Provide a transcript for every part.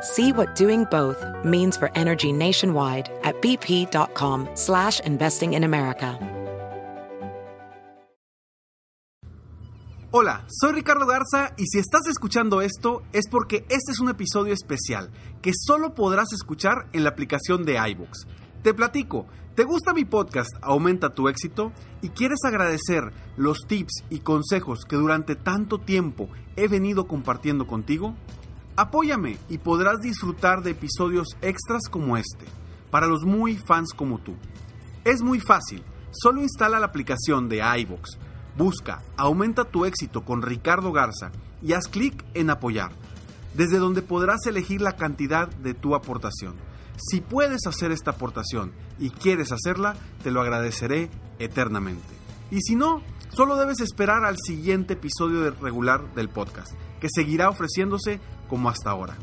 See what doing both means for energy nationwide at bp.com investing in America. Hola, soy Ricardo Garza y si estás escuchando esto es porque este es un episodio especial que solo podrás escuchar en la aplicación de iVoox. Te platico, ¿te gusta mi podcast Aumenta tu éxito? ¿Y quieres agradecer los tips y consejos que durante tanto tiempo he venido compartiendo contigo? Apóyame y podrás disfrutar de episodios extras como este, para los muy fans como tú. Es muy fácil, solo instala la aplicación de iVoox Busca Aumenta tu éxito con Ricardo Garza y haz clic en apoyar, desde donde podrás elegir la cantidad de tu aportación. Si puedes hacer esta aportación y quieres hacerla, te lo agradeceré eternamente. Y si no, solo debes esperar al siguiente episodio regular del podcast, que seguirá ofreciéndose como hasta ahora.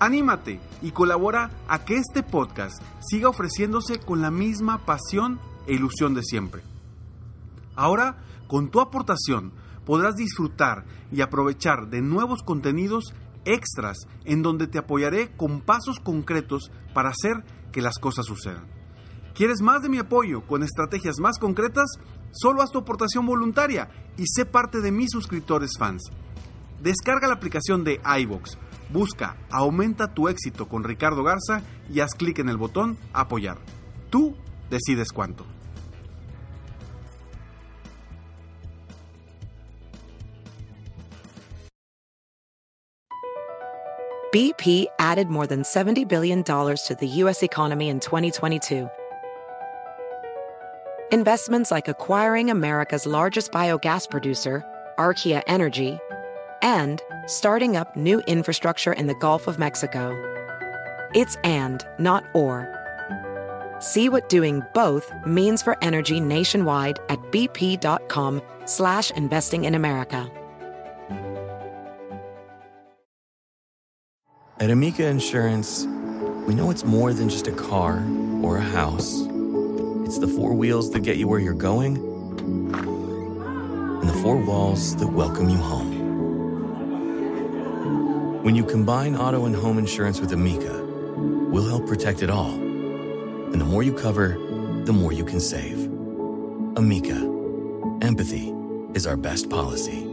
Anímate y colabora a que este podcast siga ofreciéndose con la misma pasión e ilusión de siempre. Ahora con tu aportación podrás disfrutar y aprovechar de nuevos contenidos extras en donde te apoyaré con pasos concretos para hacer que las cosas sucedan. ¿Quieres más de mi apoyo con estrategias más concretas? Solo haz tu aportación voluntaria y sé parte de mis suscriptores fans. Descarga la aplicación de iVox, busca Aumenta tu éxito con Ricardo Garza y haz clic en el botón Apoyar. Tú decides cuánto. BP added more than $70 billion to the U.S. economy in 2022. Investments like acquiring America's largest biogas producer, Archaea Energy, and starting up new infrastructure in the Gulf of Mexico. It's and, not or. See what doing both means for energy nationwide at bp.com slash investing in America. At Amica Insurance, we know it's more than just a car or a house. It's the four wheels that get you where you're going and the four walls that welcome you home. When you combine auto and home insurance with Amica, we'll help protect it all. And the more you cover, the more you can save. Amica, empathy is our best policy.